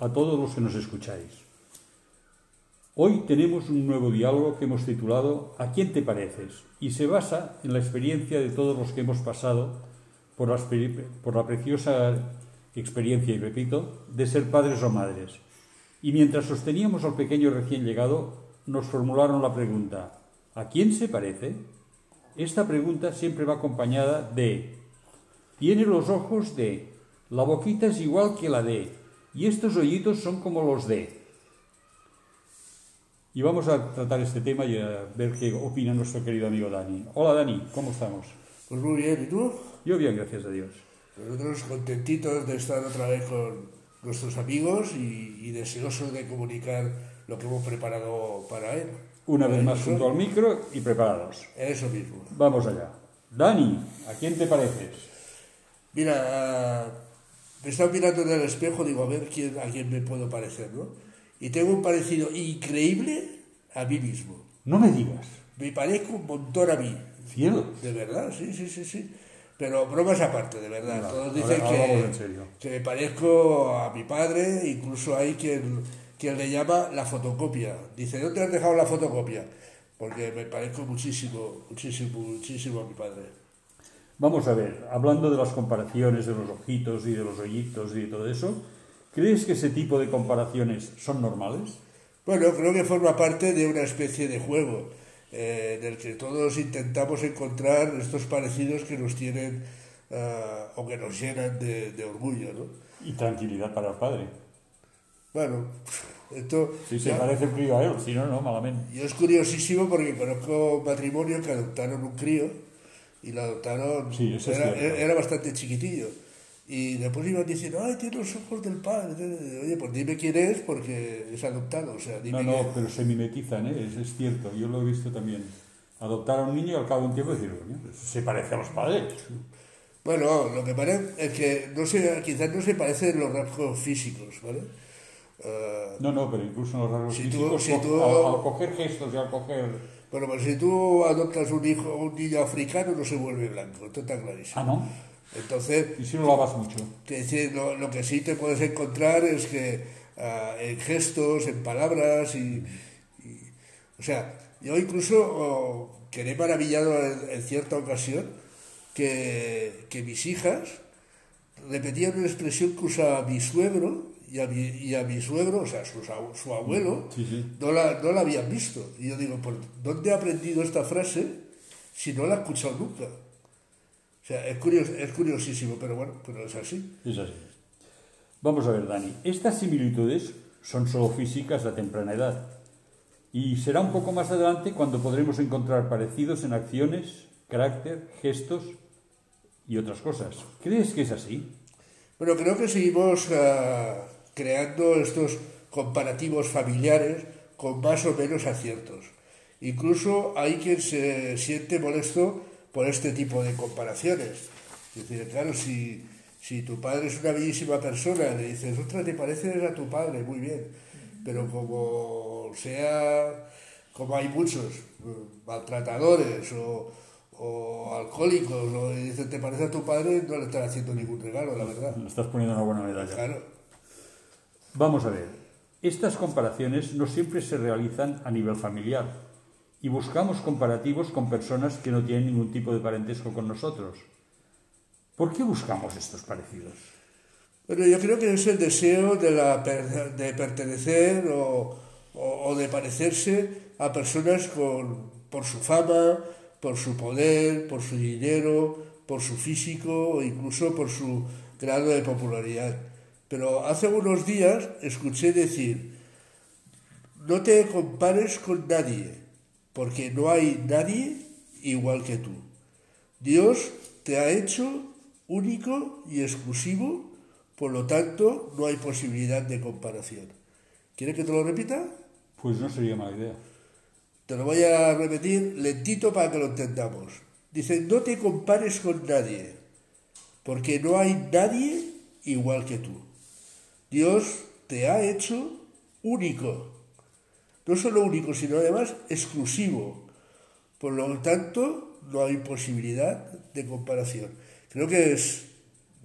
a todos los que nos escucháis. Hoy tenemos un nuevo diálogo que hemos titulado ¿A quién te pareces? y se basa en la experiencia de todos los que hemos pasado por la, preciosa experiencia, y repito, de ser padres o madres. Y mientras sosteníamos al pequeño recién llegado, nos formularon la pregunta ¿A quién se parece? Esta pregunta siempre va acompañada de tiene los ojos de, la boquita es igual que la de, y estos hoyitos son como los de. Y vamos a tratar este tema y a ver qué opina nuestro querido amigo Dani. Hola Dani, ¿cómo estamos? Pues muy bien, ¿y tú? Yo bien, gracias a Dios. Nosotros contentitos de estar otra vez con nuestros amigos y, deseosos de comunicar lo que hemos preparado para él. Una vez más junto al micro y preparados. Eso mismo. Vamos allá. Dani, ¿a quién te pareces? Mira, me estaba mirando en el espejo, digo, a ver quién, a quién me puedo parecer, ¿no? Y tengo un parecido increíble a mí mismo. No me digas. Me parezco un montón a mí. ¿Cielo? De verdad, sí, sí, sí, sí. Pero bromas aparte, de verdad. Todos dicen que, que, me parezco a mi padre, incluso hay quien, quien le llama la fotocopia. Dice, ¿dónde has dejado la fotocopia? Porque me parezco muchísimo, muchísimo, muchísimo a mi padre. Vamos a ver, hablando de las comparaciones de los ojitos y de los hoyitos y de todo eso, ¿crees que ese tipo de comparaciones son normales? Bueno, creo que forma parte de una especie de juego eh, en el que todos intentamos encontrar estos parecidos que nos tienen uh, o que nos llenan de, de, orgullo, ¿no? Y tranquilidad para el padre. Bueno, esto... Si se parece un crío a él, si no, no, malamente. Yo es curiosísimo porque conozco matrimonios que adoptaron un crío y lo adoptaron, era, bastante chiquitillo. Y después iban diciendo, ay, tiene los ojos del padre. Oye, pues dime quién es porque es adoptado. O sea, no, no, pero se mimetizan, ¿eh? es, cierto, yo lo he visto también. Adoptar a un niño y al cabo de un tiempo decir, se parece a los padres. Bueno, lo que parece es que no se, quizás no se parecen los rasgos físicos, ¿vale? Uh, no, no, pero incluso los rasgos físicos, si tú, al coger gestos y al coger bueno, pues si tú adoptas un hijo, un niño africano, no se vuelve blanco, esto está clarísimo. Ah, ¿no? Entonces... ¿Y si lo lavas mucho? Que, lo, lo, que sí te puedes encontrar es que uh, en gestos, en palabras y, y, O sea, yo incluso oh, quedé maravillado en, en, cierta ocasión que, que mis hijas repetían una expresión que usaba mi suegro y a mi, y a mi suegro, o sea, su, su abuelo, No, la, no la habían visto. Y yo digo, ¿por dónde ha aprendido esta frase si no la ha escuchado nunca? O sea, es, curios, es curiosísimo, pero bueno, pero es así. Es así. Vamos a ver, Dani, estas similitudes son solo físicas a temprana edad. Y será un poco más adelante cuando podremos encontrar parecidos en acciones, carácter, gestos y otras cosas. ¿Crees que es así? Bueno, creo que seguimos uh, creando estos comparativos familiares con más o menos aciertos. Incluso hay quien se siente molesto por este tipo de comparaciones. Es decir, claro, si, si tu padre es una bellísima persona, le dices, ostras, te pareces a tu padre, muy bien. Pero como sea, como hay muchos maltratadores o, o alcohólicos, o dicen, te parece a tu padre, no le estás haciendo ningún regalo, la verdad. Le estás poniendo una buena medalla. Claro. Vamos a ver, estas comparaciones no siempre se realizan a nivel familiar y buscamos comparativos con personas que no tienen ningún tipo de parentesco con nosotros. ¿Por qué buscamos estos parecidos? Bueno, yo creo que es el deseo de, la, de pertenecer o, de parecerse a personas con, por su fama, por su poder, por su dinero, por su físico o incluso por su grado de popularidad. Pero hace unos días escuché decir, no te compares con nadie, porque no hay nadie igual que tú. Dios te ha hecho único y exclusivo, por lo tanto no hay posibilidad de comparación. ¿Quieres que te lo repita? Pues no sería mala idea. Te lo voy a repetir lentito para que lo entendamos. Dice, no te compares con nadie, porque no hay nadie igual que tú. Dios te ha hecho único. No solo único, sino además exclusivo. Por lo tanto, no hay posibilidad de comparación. Creo que es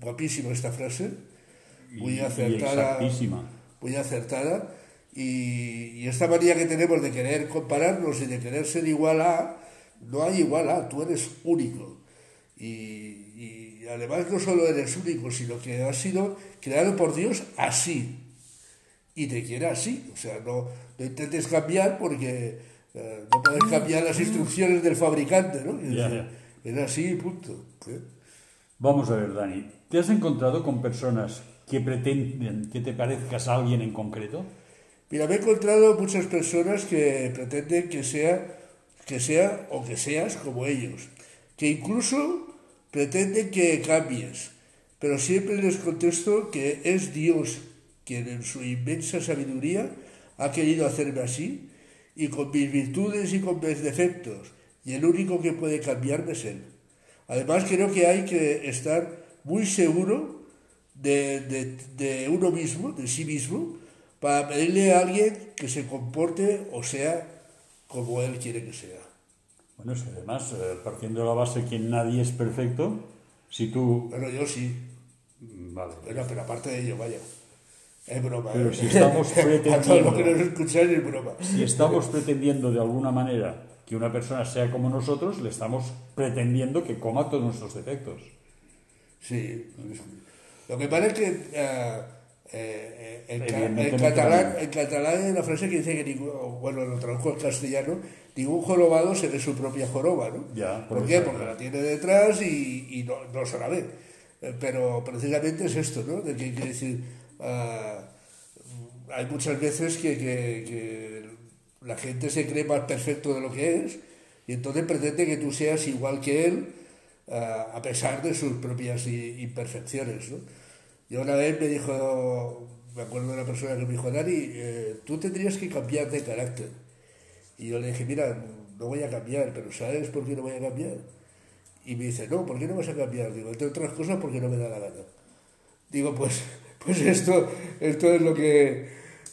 guapísima esta frase, muy Y- y acertada. exactísima. muy acertada. Y, y esta manía que tenemos de querer compararnos y de querer ser igual a, no hay igual a, tú eres único. Y, y además no solo eres único, sino que has sido creado por Dios así. Y te quiere así. O sea, no, no intentes cambiar porque eh, no puedes cambiar las instrucciones del fabricante, ¿no? Es Ya, decir, Es así y punto. ¿eh? Vamos a ver, Dani. ¿Te has encontrado con personas que pretenden que te parezcas a alguien en concreto? Mira, me he encontrado muchas personas que pretenden que sea, que sea o que seas como ellos, que incluso pretenden que cambies, pero siempre les contesto que es Dios quien en su inmensa sabiduría ha querido hacerme así y con mis virtudes y con mis defectos, y el único que puede cambiarme es Él. Además, creo que hay que estar muy seguro de, de- de uno mismo, de sí mismo, para pedirle a alguien que se comporte o sea como Él quiere que sea. Bueno, es que además, eh, partiendo de la base que nadie es perfecto, si tú... Bueno, yo sí, mm, Vale. bueno, pero aparte de ello, vaya. Es broma. Pero ¿eh? si estamos que pretendiendo- nos escucháis es broma. Si estamos pretendiendo de alguna manera que una persona sea como nosotros, le estamos pretendiendo que coma todos nuestros defectos. Sí. Lo que pasa es que eh, eh, Evidentemente en no catalán, en catalán hay una frase que dice que bueno, lo traduzco al castellano, ningún jorobado se ve su propia joroba, ¿no? Ya, ¿Por qué? Porque la tiene detrás y, y no, no se la ve. Eh, Pero precisamente es esto, ¿no? De que hay que decir, ah, hay muchas veces que, que- que la gente se cree más perfecto de lo que es y entonces pretende que tú seas igual que él ah, a pesar de sus propias imperfecciones. ¿no? Yo una vez me dijo, me acuerdo de una persona que me dijo, Dani, eh, tú tendrías que cambiar de carácter. Y yo le dije, mira, no voy a cambiar, pero ¿sabes por qué no voy a cambiar? Y me dice, no, ¿por qué no vas a cambiar? Digo, entre otras cosas porque no me da la gana. Digo, pues, pues esto, esto es lo que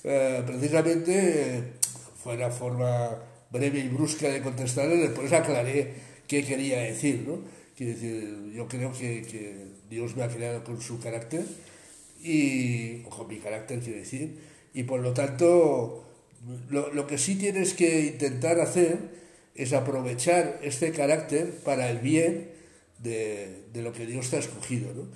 eh, precisamente fue la forma breve y brusca de contestarle, después aclaré qué quería decir, ¿no? Quiero decir, yo creo que Dios me ha creado con su carácter y con mi carácter quiero decir y por lo tanto lo, lo que sí tienes que intentar hacer es aprovechar este carácter para el bien de, de lo que Dios te ha escogido ¿no?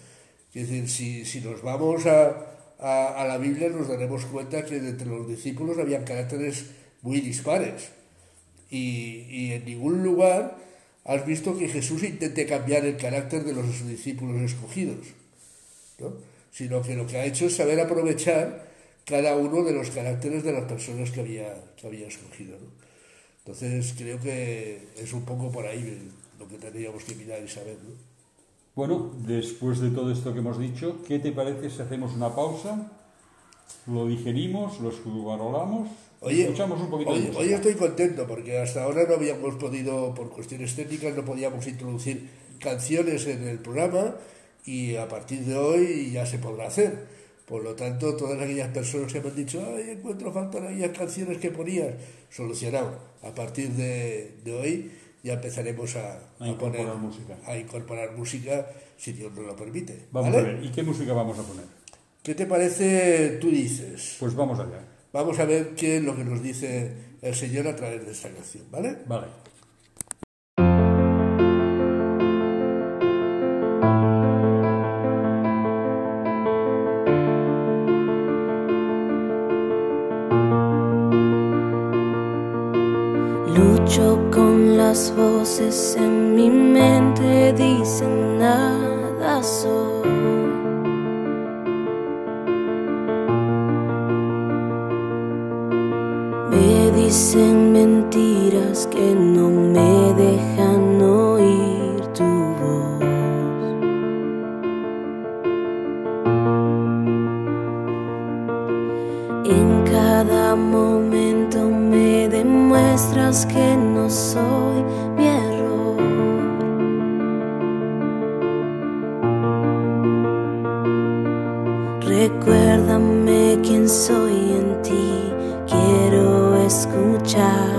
es decir si, si nos vamos a, a, la Biblia nos daremos cuenta que entre los discípulos habían caracteres muy dispares y, y en ningún lugar has visto que Jesús intente cambiar el carácter de los discípulos escogidos ¿no? sino que lo que ha hecho es saber aprovechar cada uno de los caracteres de las personas que había, que había escogido. ¿no? Entonces creo que es un poco por ahí lo que tendríamos que mirar y saber. ¿no? Bueno, después de todo esto que hemos dicho, ¿qué te parece si hacemos una pausa? Lo digerimos, lo escubarolamos, Oye, escuchamos un poquito hoy, estoy contento porque hasta ahora no habíamos podido, por cuestiones técnicas, no podíamos introducir canciones en el programa y a partir de hoy ya se podrá hacer. Por lo tanto, todas aquellas personas que me han dicho, ay, encuentro faltan aquellas canciones que ponías, solucionado. A partir de, de hoy ya empezaremos a, A incorporar música. a incorporar música, si Dios nos lo permite. Vamos ¿vale? a ver, ¿y qué música vamos a poner? ¿Qué te parece, tú dices? Pues vamos allá. Vamos a ver qué es lo que nos dice el Señor a través de esta canción, ¿vale? Vale. En cada momento me demuestras que no soy mi error. Recuérdame quién soy en ti, quiero escuchar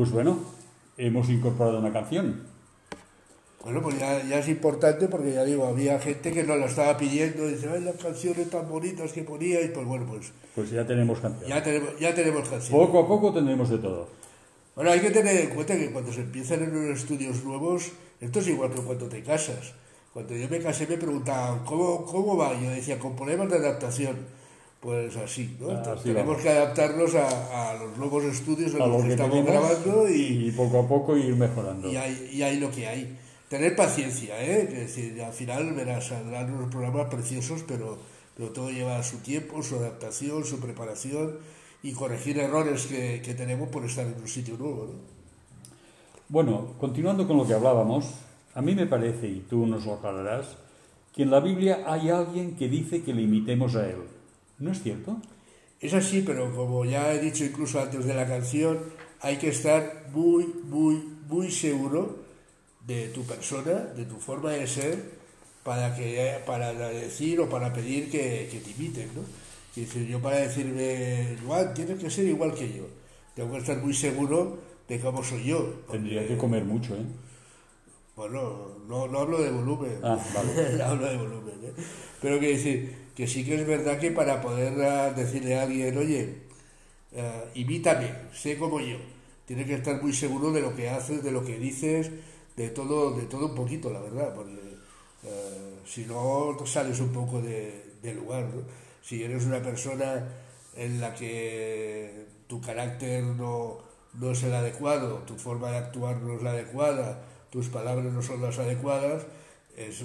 Pues bueno, hemos incorporado una canción. Bueno, pues ya, ya es importante porque ya digo, había gente que nos la estaba pidiendo, dice, ay, las canciones tan bonitas que poníais, pues bueno, pues Pues ya tenemos canción. ya tenemos, ya tenemos canciones. Poco a poco tendremos de todo. Bueno, hay que tener en cuenta que cuando se empiezan en unos estudios nuevos, esto es igual que cuando te casas. Cuando yo me casé me preguntaban, ¿cómo, cómo va? Yo decía, con problemas de adaptación. Pues así, ¿no? Ah, Tenemos vamos. que adaptarnos a, a los nuevos estudios en A los lo que que estamos grabando y, y poco a poco ir mejorando. y hay, y hay lo que hay. Tener paciencia, ¿eh? Es decir, al final verás, saldrán unos programas preciosos, pero, pero todo lleva su tiempo, su adaptación, su preparación y corregir errores que, que tenemos por estar en un sitio nuevo, ¿no? Bueno, continuando con lo que hablábamos, a mí me parece, y tú nos lo aclararás, que en la Biblia hay alguien que dice que le imitemos a él. ¿No es cierto? Es así, pero como ya he dicho incluso antes de la canción, hay que estar muy, muy, muy seguro de tu persona, de tu forma de ser, para, que, para decir o para pedir que, que te imiten, ¿no? Es decir, yo para decirme, Juan, tienes que ser igual que yo. Tengo que estar muy seguro de cómo soy yo. Tendría que comer mucho, ¿eh? Bueno, no, no hablo de volumen. Ah, vale. hablo de volumen. ¿eh? Pero que decir que sí que es verdad que para poder ah, decirle a alguien, oye, ah, imítame, sé como yo, tienes que estar muy seguro de lo que haces, de lo que dices, de todo, de todo un poquito, la verdad, porque ah, si no sales un poco de, de lugar. ¿no? Si eres una persona en la que tu carácter no, no es el adecuado, tu forma de actuar no es la adecuada, tus palabras no son las adecuadas, es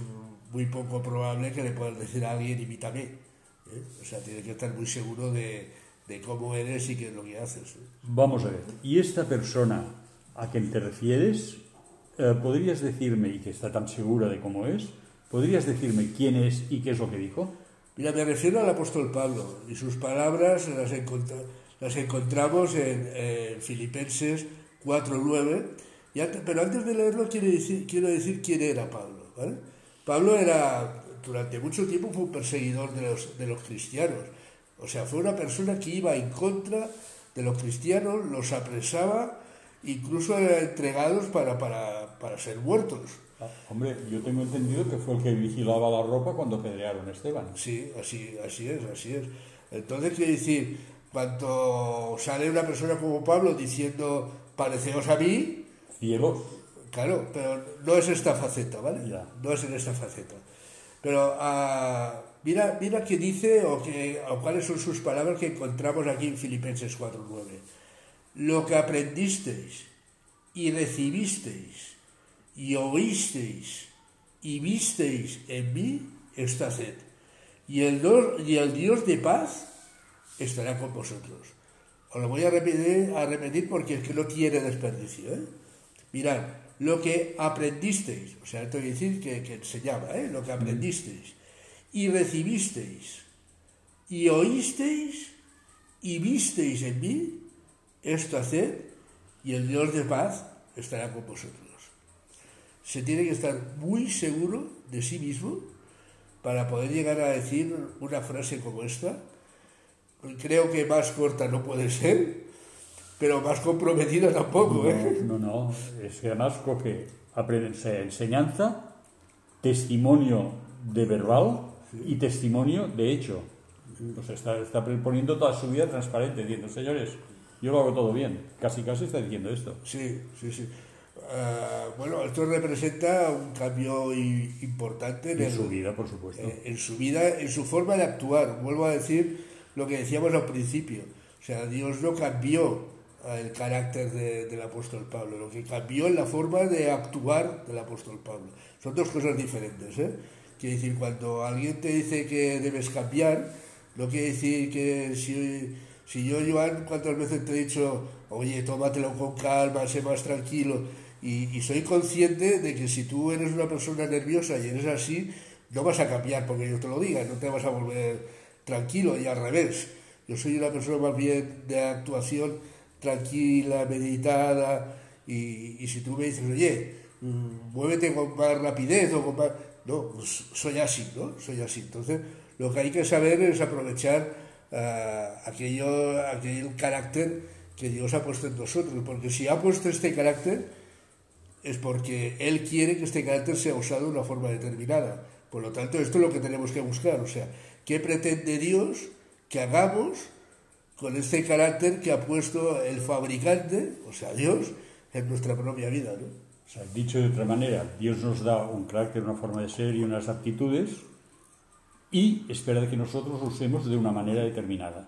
muy poco probable que le puedas decir a alguien imítame. ¿eh? O sea, tienes que estar muy seguro de, de cómo eres y qué es lo que haces. ¿eh? Vamos a ver, ¿y esta persona a quien te refieres, eh, podrías decirme, y que está tan segura de cómo es, podrías decirme quién es y qué es lo que dijo? Mira, me refiero al apóstol Pablo y sus palabras las, encontra- las encontramos en, en Filipenses 4.9, y ante- pero antes de leerlo quiero decir, quiero decir quién era Pablo. ¿vale? Pablo era, durante mucho tiempo fue un perseguidor de los, de los cristianos, o sea, fue una persona que iba en contra de los cristianos, los apresaba, incluso eran entregados para, para, para ser muertos. Ah, hombre, yo tengo entendido que fue el que vigilaba la ropa cuando pedrearon a Esteban. Sí, así, así es, así es. Entonces, quiero decir, cuando sale una persona como Pablo diciendo, pareceos a mí, Ciegos, claro, pero no es esta faceta, ¿vale? Ya. No es en esta faceta. Pero ah, mira, mira qué dice o, qué, o cuáles son sus palabras que encontramos aquí en Filipenses 4.9. Lo que aprendisteis y recibisteis y oísteis y visteis en mí, esta sed. Y el, do- y el Dios de paz estará con vosotros. Os lo voy a repetir, a repetir porque es que no tiene desperdicio. ¿eh? Mirad, lo que aprendisteis, o sea, esto quiere decir que, que enseñaba, ¿eh? lo que aprendisteis, y recibisteis, y oísteis, y visteis en mí, esto haced, y el Dios de paz estará con vosotros. Se tiene que estar muy seguro de sí mismo para poder llegar a decir una frase como esta. Creo que más corta no puede ser, pero más comprometida tampoco. ¿eh? no, no, es que además coge enseñanza, testimonio de verbal y testimonio de hecho. O sea, está, está poniendo toda su vida transparente, diciendo, señores, yo lo hago todo bien. Casi casi está diciendo esto. Sí, sí, sí. Ah, bueno, esto representa un cambio importante en, En el- su vida, por supuesto. eh, en su vida, en su forma de actuar. Vuelvo a decir lo que decíamos al principio. O sea, Dios no cambió el carácter de- del apóstol Pablo, lo que cambió es la forma de actuar del apóstol Pablo. Son dos cosas diferentes. ¿eh? Quiere decir, cuando alguien te dice que debes cambiar, no quiere decir que si, si yo, Joan, cuántas veces te he dicho, oye, tómatelo con calma, sé más tranquilo, y, y soy consciente de que si tú eres una persona nerviosa y eres así, no vas a cambiar porque yo te lo diga, no te vas a volver tranquilo y al revés. Yo soy una persona más bien de actuación tranquila, meditada, y, y si tú me dices, oye, mm, muévete con más rapidez o con más... No, pues soy así, ¿no? Soy así. Entonces, lo que hay que saber es aprovechar ah, aquello, aquel carácter que Dios ha puesto en nosotros, porque si ha puesto este carácter, es porque Él quiere que este carácter sea usado de una forma determinada. Por lo tanto, esto es lo que tenemos que buscar. O sea, ¿qué pretende Dios que hagamos con este carácter que ha puesto el fabricante, o sea, Dios, en nuestra propia vida? ¿no? O sea, dicho de otra manera, Dios nos da un carácter, una forma de ser y unas aptitudes y espera que nosotros usemos de una manera determinada.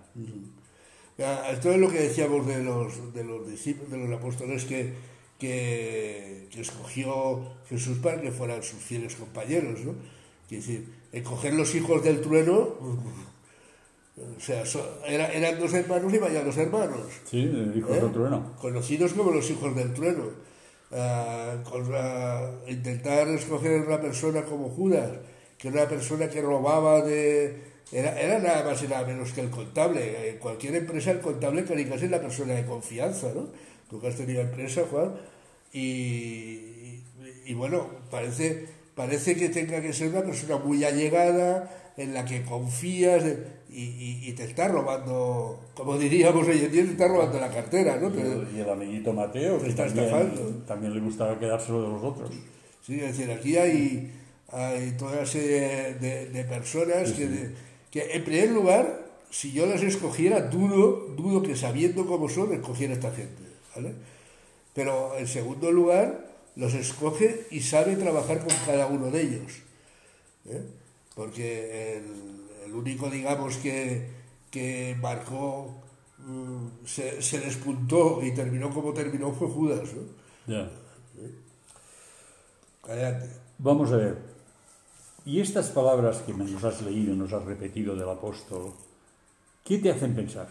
Ya, Esto es lo que decíamos de los, de los discípulos, de los apóstoles que, que, que escogió Jesús para que fueran sus fieles compañeros, ¿no? Quiere decir, escoger los hijos del trueno, o sea, so- era- eran dos hermanos y vaya dos hermanos. Sí, hijos ¿eh? del trueno. Conocidos como los hijos del trueno. Ah, con la- intentar escoger una persona como Judas, que era una persona que robaba de... Era, era nada más y nada menos que el contable. En cualquier empresa el contable casi es la persona de confianza, ¿no? Tú que has tenido empresa, Juan, y, y- y bueno, parece, parece que tenga que ser una persona muy allegada, en la que confías eh, y, y- y te está robando, como diríamos hoy en día, te está robando la cartera, ¿no? Te- Y el amiguito Mateo, que Está también, estafando. también le gustaba quedárselo de los otros. Sí, es decir, aquí hay, hay toda una serie de, de personas que, de- que, en primer lugar, si yo las escogiera, dudo, dudo que sabiendo cómo son, escogiera esta gente, ¿vale? Pero en segundo lugar, los escoge y sabe trabajar con cada uno de ellos. ¿eh? Porque el, el único, digamos, que, que marcó, mm, se, se despuntó y terminó como terminó fue Judas, ¿no? Ya. Adelante. Vamos a ver. Y estas palabras que nos has leído, nos has repetido del apóstol, ¿qué te hacen pensar?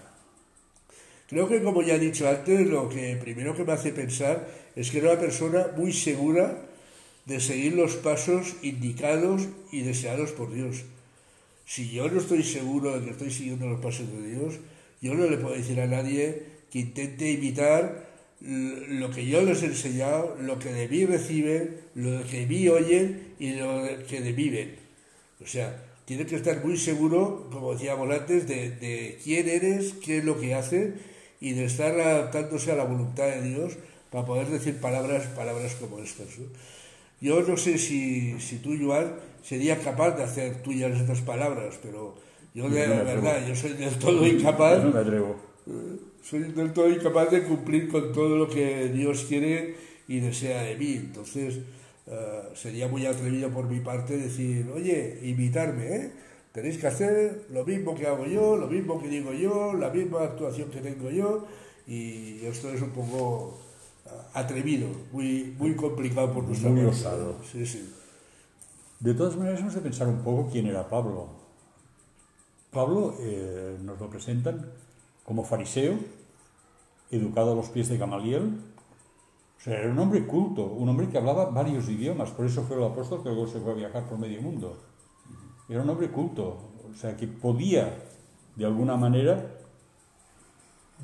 Creo que, como ya he dicho antes, lo que primero que me hace pensar es que era una persona muy segura de seguir los pasos indicados y deseados por Dios. Si yo no estoy seguro de que estoy siguiendo los pasos de Dios, yo no le puedo decir a nadie que intente imitar lo que yo les he enseñado, lo que de mí reciben, lo que de mí oyen y lo que de mí ven. O sea, tiene que estar muy seguro, como decíamos antes, de, de quién eres, qué es lo que haces y de estar adaptándose a la voluntad de Dios para poder decir palabras, palabras como estas. Yo no sé si, si tú, Joan, serías capaz de hacer tuyas estas palabras, pero yo de No la verdad, yo soy del todo incapaz No me atrevo. soy del todo incapaz de cumplir con todo lo que Dios quiere y desea de mí. Entonces, eh, sería muy atrevido por mi parte decir, oye, invitarme, ¿eh? Tenéis que hacer lo mismo que hago yo, lo mismo que digo yo, la misma actuación que tengo yo, y esto es un poco eh, atrevido, muy, muy complicado por nuestra Muy parte. osado. Sí, sí. De todas maneras, hemos de pensar un poco quién era Pablo. Pablo eh, nos lo presentan como fariseo, educado a los pies de Gamaliel. O sea, era un hombre culto, un hombre que hablaba varios idiomas, por eso fue el apóstol que luego se fue a viajar por medio mundo. era un hombre culto, o sea, que podía, de alguna manera,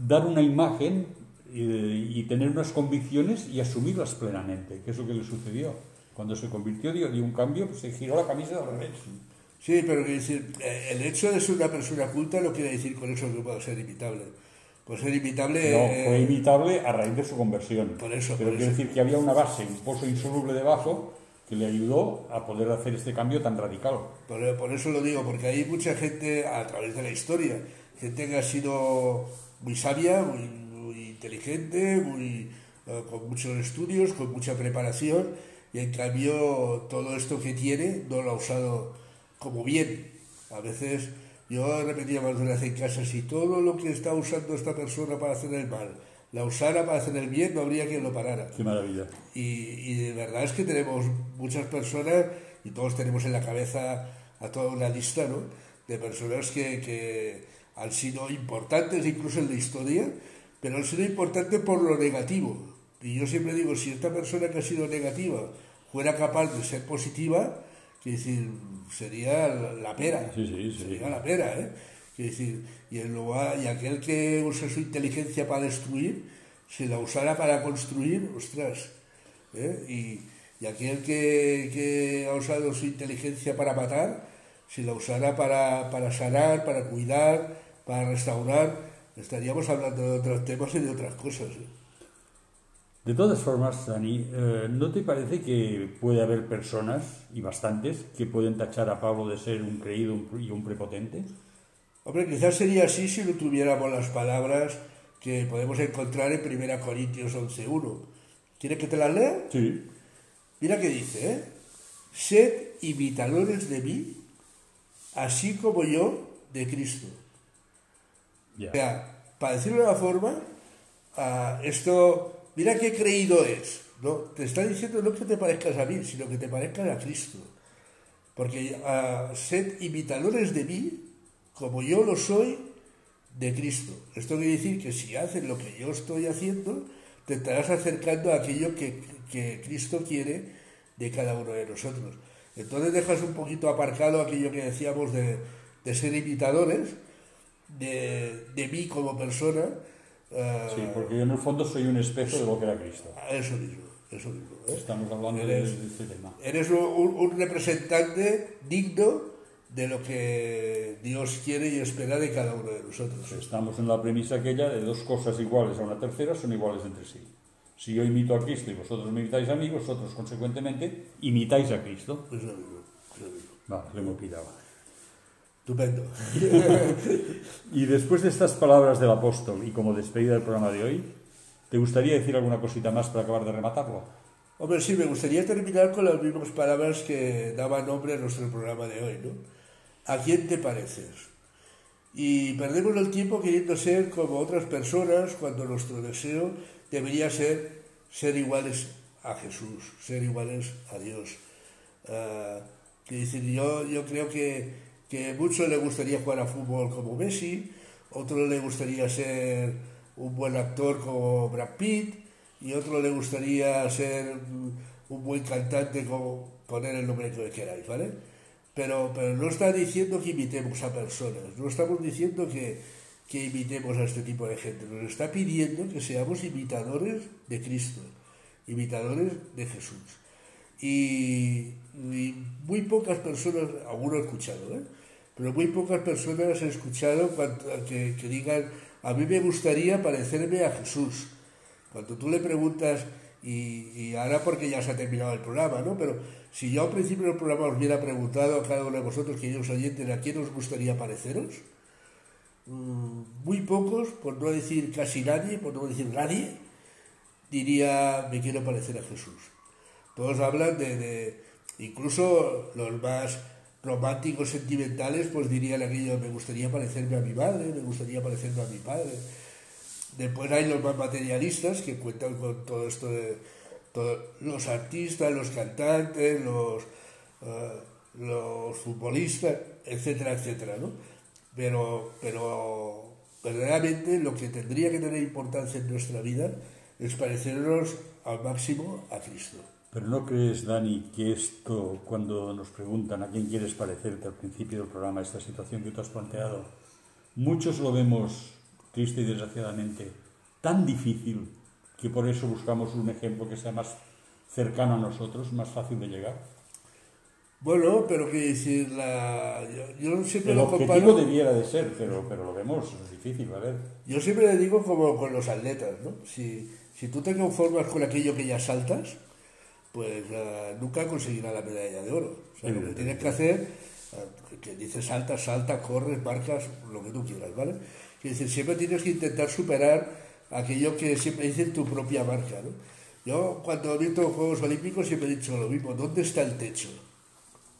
dar una imagen y, y tener unas convicciones y asumirlas plenamente, que es lo que le sucedió. Cuando se convirtió dio, dio un cambio, pues se giró la camisa al revés. Sí, pero quiero decir, eh, el hecho de ser una persona culta no quiere decir con eso que pueda ser imitable. Por ser imitable... No, eh, fue imitable a raíz de su conversión. Por eso, Pero por quiere eso. decir que había una base, un pozo insoluble debajo que le ayudó a poder hacer este cambio tan radical. Por, por eso lo digo, porque hay mucha gente a través de la historia, gente que ha sido muy sabia, muy inteligente, muy, eh, con muchos estudios, con mucha preparación, y en cambio todo esto que tiene no lo ha usado como bien. A veces yo he repetido más de una vez en casa, si todo lo que está usando esta persona para hacer el mal la usara para hacer el bien, no habría quien lo parara. Qué maravilla. Y, y de verdad es que tenemos muchas personas, y todos tenemos en la cabeza a toda una lista, ¿no? De personas que, que han sido importantes incluso en la historia, pero han sido importantes por lo negativo. Y yo siempre digo, si esta persona que ha sido negativa fuera capaz de ser positiva, decir, sería la, pera. Sí, sí, sí. Sería la pera, ¿eh? Quiero decir, y, lugar, y aquel que usa su inteligencia para destruir, si la usara para construir, ostras. ¿eh? Y, y aquel que, que ha usado su inteligencia para matar, si la usara para, para sanar, para cuidar, para restaurar, estaríamos hablando de otros temas y de otras cosas. ¿eh? De todas formas, Dani, eh, ¿no te parece que puede haber personas, y bastantes, que pueden tachar a Pablo de ser un creído y un prepotente? Hombre, quizás sería así si no tuviéramos las palabras que podemos encontrar en 1 Corintios 11.1. ¿Quieres que te las lea? Sí. Mira qué dice, ¿eh? Sed imitadores de mí, así como yo de Cristo. O sea, para decirlo de una forma, ah, esto, mira qué creído es, ¿no? Te está diciendo no que te parezcas a mí, sino que te parezcas a Cristo. Porque ah, sed imitadores de mí, como yo lo soy de Cristo. Esto quiere decir que si haces lo que yo estoy haciendo, te estarás acercando a aquello que, que Cristo quiere de cada uno de nosotros. Entonces dejas un poquito aparcado aquello que decíamos de, de ser imitadores, de, de mí como persona. ah, Sí, porque yo en el fondo soy un espejo de lo que era Cristo. Eso mismo, eso mismo. ¿eh? Estamos hablando de, Eres- de este tema. Eres un, un- representante digno de lo que Dios quiere y espera de cada uno de nosotros. Estamos en la premisa aquella de dos cosas iguales a una tercera son iguales entre sí. Si yo imito a Cristo y vosotros me imitáis a mí, vosotros consecuentemente imitáis a Cristo. Es lo mismo, es lo mismo. Vale, le hemos pillado. Estupendo. Y después de estas palabras del apóstol y como despedida del programa de hoy, ¿te gustaría decir alguna cosita más para acabar de rematarlo? Hombre, sí, me gustaría terminar con las mismas palabras que daban nombre a nuestro programa de hoy, ¿no? ¿A quién te pareces? Y perdemos el tiempo queriendo ser como otras personas cuando nuestro deseo debería ser ser iguales a Jesús, ser iguales a Dios. Ah, que decir, yo, yo creo que, que muchos le gustaría jugar a fútbol como Messi, otro le gustaría ser un buen actor como Brad Pitt, y otro le gustaría ser un buen cantante como poner el nombre que queráis, ¿vale? Pero, pero no está diciendo que imitemos a personas, no estamos diciendo que, que imitemos a este tipo de gente, nos está pidiendo que seamos imitadores de Cristo, imitadores de Jesús. Y, muy pocas personas, alguno he escuchado, ¿eh? Pero muy pocas personas he escuchado que, que digan, a mí me gustaría parecerme a Jesús. Cuando tú le preguntas, y, ahora porque ya se ha terminado el programa, ¿no? Pero si yo al principio del programa os hubiera preguntado a cada uno de vosotros, queridos oyentes, ¿a quién os gustaría pareceros? Mm, muy pocos, por no decir casi nadie, por no decir nadie, diría, me quiero parecer a Jesús. Todos hablan de- incluso los más románticos, sentimentales, pues dirían aquello, me gustaría parecerme a mi madre, me gustaría parecerme a mi padre. Después hay los más materialistas que cuentan con todo esto de todo- los artistas, los cantantes, los, eh, los futbolistas, etcétera, etcétera, ¿no? Pero, pero verdaderamente lo que tendría que tener importancia en nuestra vida es parecernos al máximo a Cristo. Pero ¿no crees, Dani, que esto, cuando nos preguntan a quién quieres parecerte al principio del programa, esta situación que tú has planteado, muchos lo vemos triste y desgraciadamente tan difícil que por eso buscamos un ejemplo que sea más cercano a nosotros, más fácil de llegar? Bueno, pero que decir, la, yo, yo siempre El lo objetivo comparo. debiera de ser, pero, pero lo vemos, es difícil, a ver. Yo siempre le digo como con los atletas, ¿no? Si, si tú te conformas con aquello que ya saltas, pues eh, nunca conseguirás la medalla de oro. O sea, lo que tienes que hacer, eh, que dices salta, salta, corres, marcas, lo que tú quieras, ¿vale? Es decir, siempre tienes que intentar superar aquello que siempre dices tu propia marca, ¿no? Yo cuando he visto Juegos Olímpicos siempre he dicho lo mismo, ¿dónde está el techo?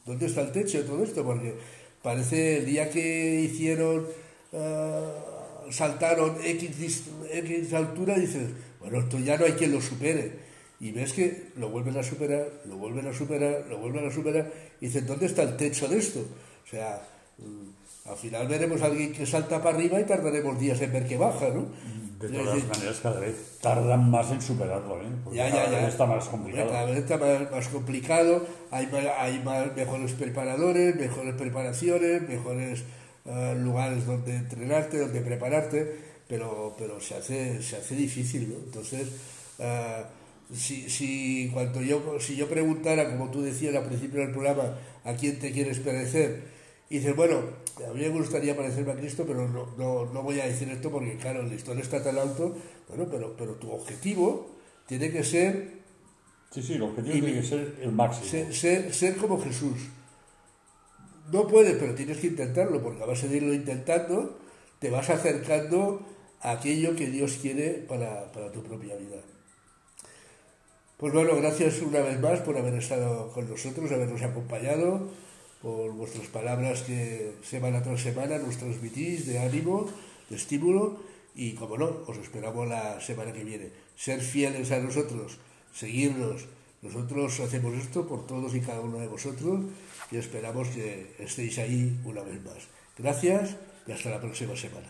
¿Dónde está el techo de todo esto? Porque parece el día que hicieron, eh, saltaron X, X altura, dices, bueno, esto ya no hay quien lo supere. Y ves que lo vuelven a superar, lo vuelven a superar, lo vuelven a superar, y dices, ¿dónde está el techo de esto? O sea, mm, al final veremos a alguien que salta para arriba y tardaremos días en ver que baja, ¿no? De Es todas decir, maneras, cada vez tardan más en superarlo, ¿eh? Porque ya, cada ya, ya. vez está más complicado. Cada vez está más, más complicado, hay, ma- hay más, mejores preparadores, mejores preparaciones, mejores eh, lugares donde entrenarte, donde prepararte, pero, pero se, hace, se hace difícil, ¿no? Entonces, eh, si, si, cuando yo, si yo preguntara, como tú decías al principio del programa, a quién te quieres parecer, y dices, bueno, a mí me gustaría parecerme a Cristo, pero no, no, no voy a decir esto porque, claro, el listón está tan alto, bueno, pero, pero tu objetivo tiene que ser Sí, sí, el objetivo Y tiene que ser el máximo. ser, ser, ser como Jesús. No puedes, pero tienes que intentarlo, porque a base de irlo intentando, te vas acercando a aquello que Dios quiere para, para tu propia vida. Pues bueno, gracias una vez más por haber estado con nosotros, habernos acompañado, por vuestras palabras que semana tras semana nos transmitís de ánimo, de estímulo y, como no, os esperamos la semana que viene. Ser fieles a nosotros, seguirnos. Nosotros hacemos esto por todos y cada uno de vosotros y esperamos que estéis ahí una vez más. Gracias y hasta la próxima semana.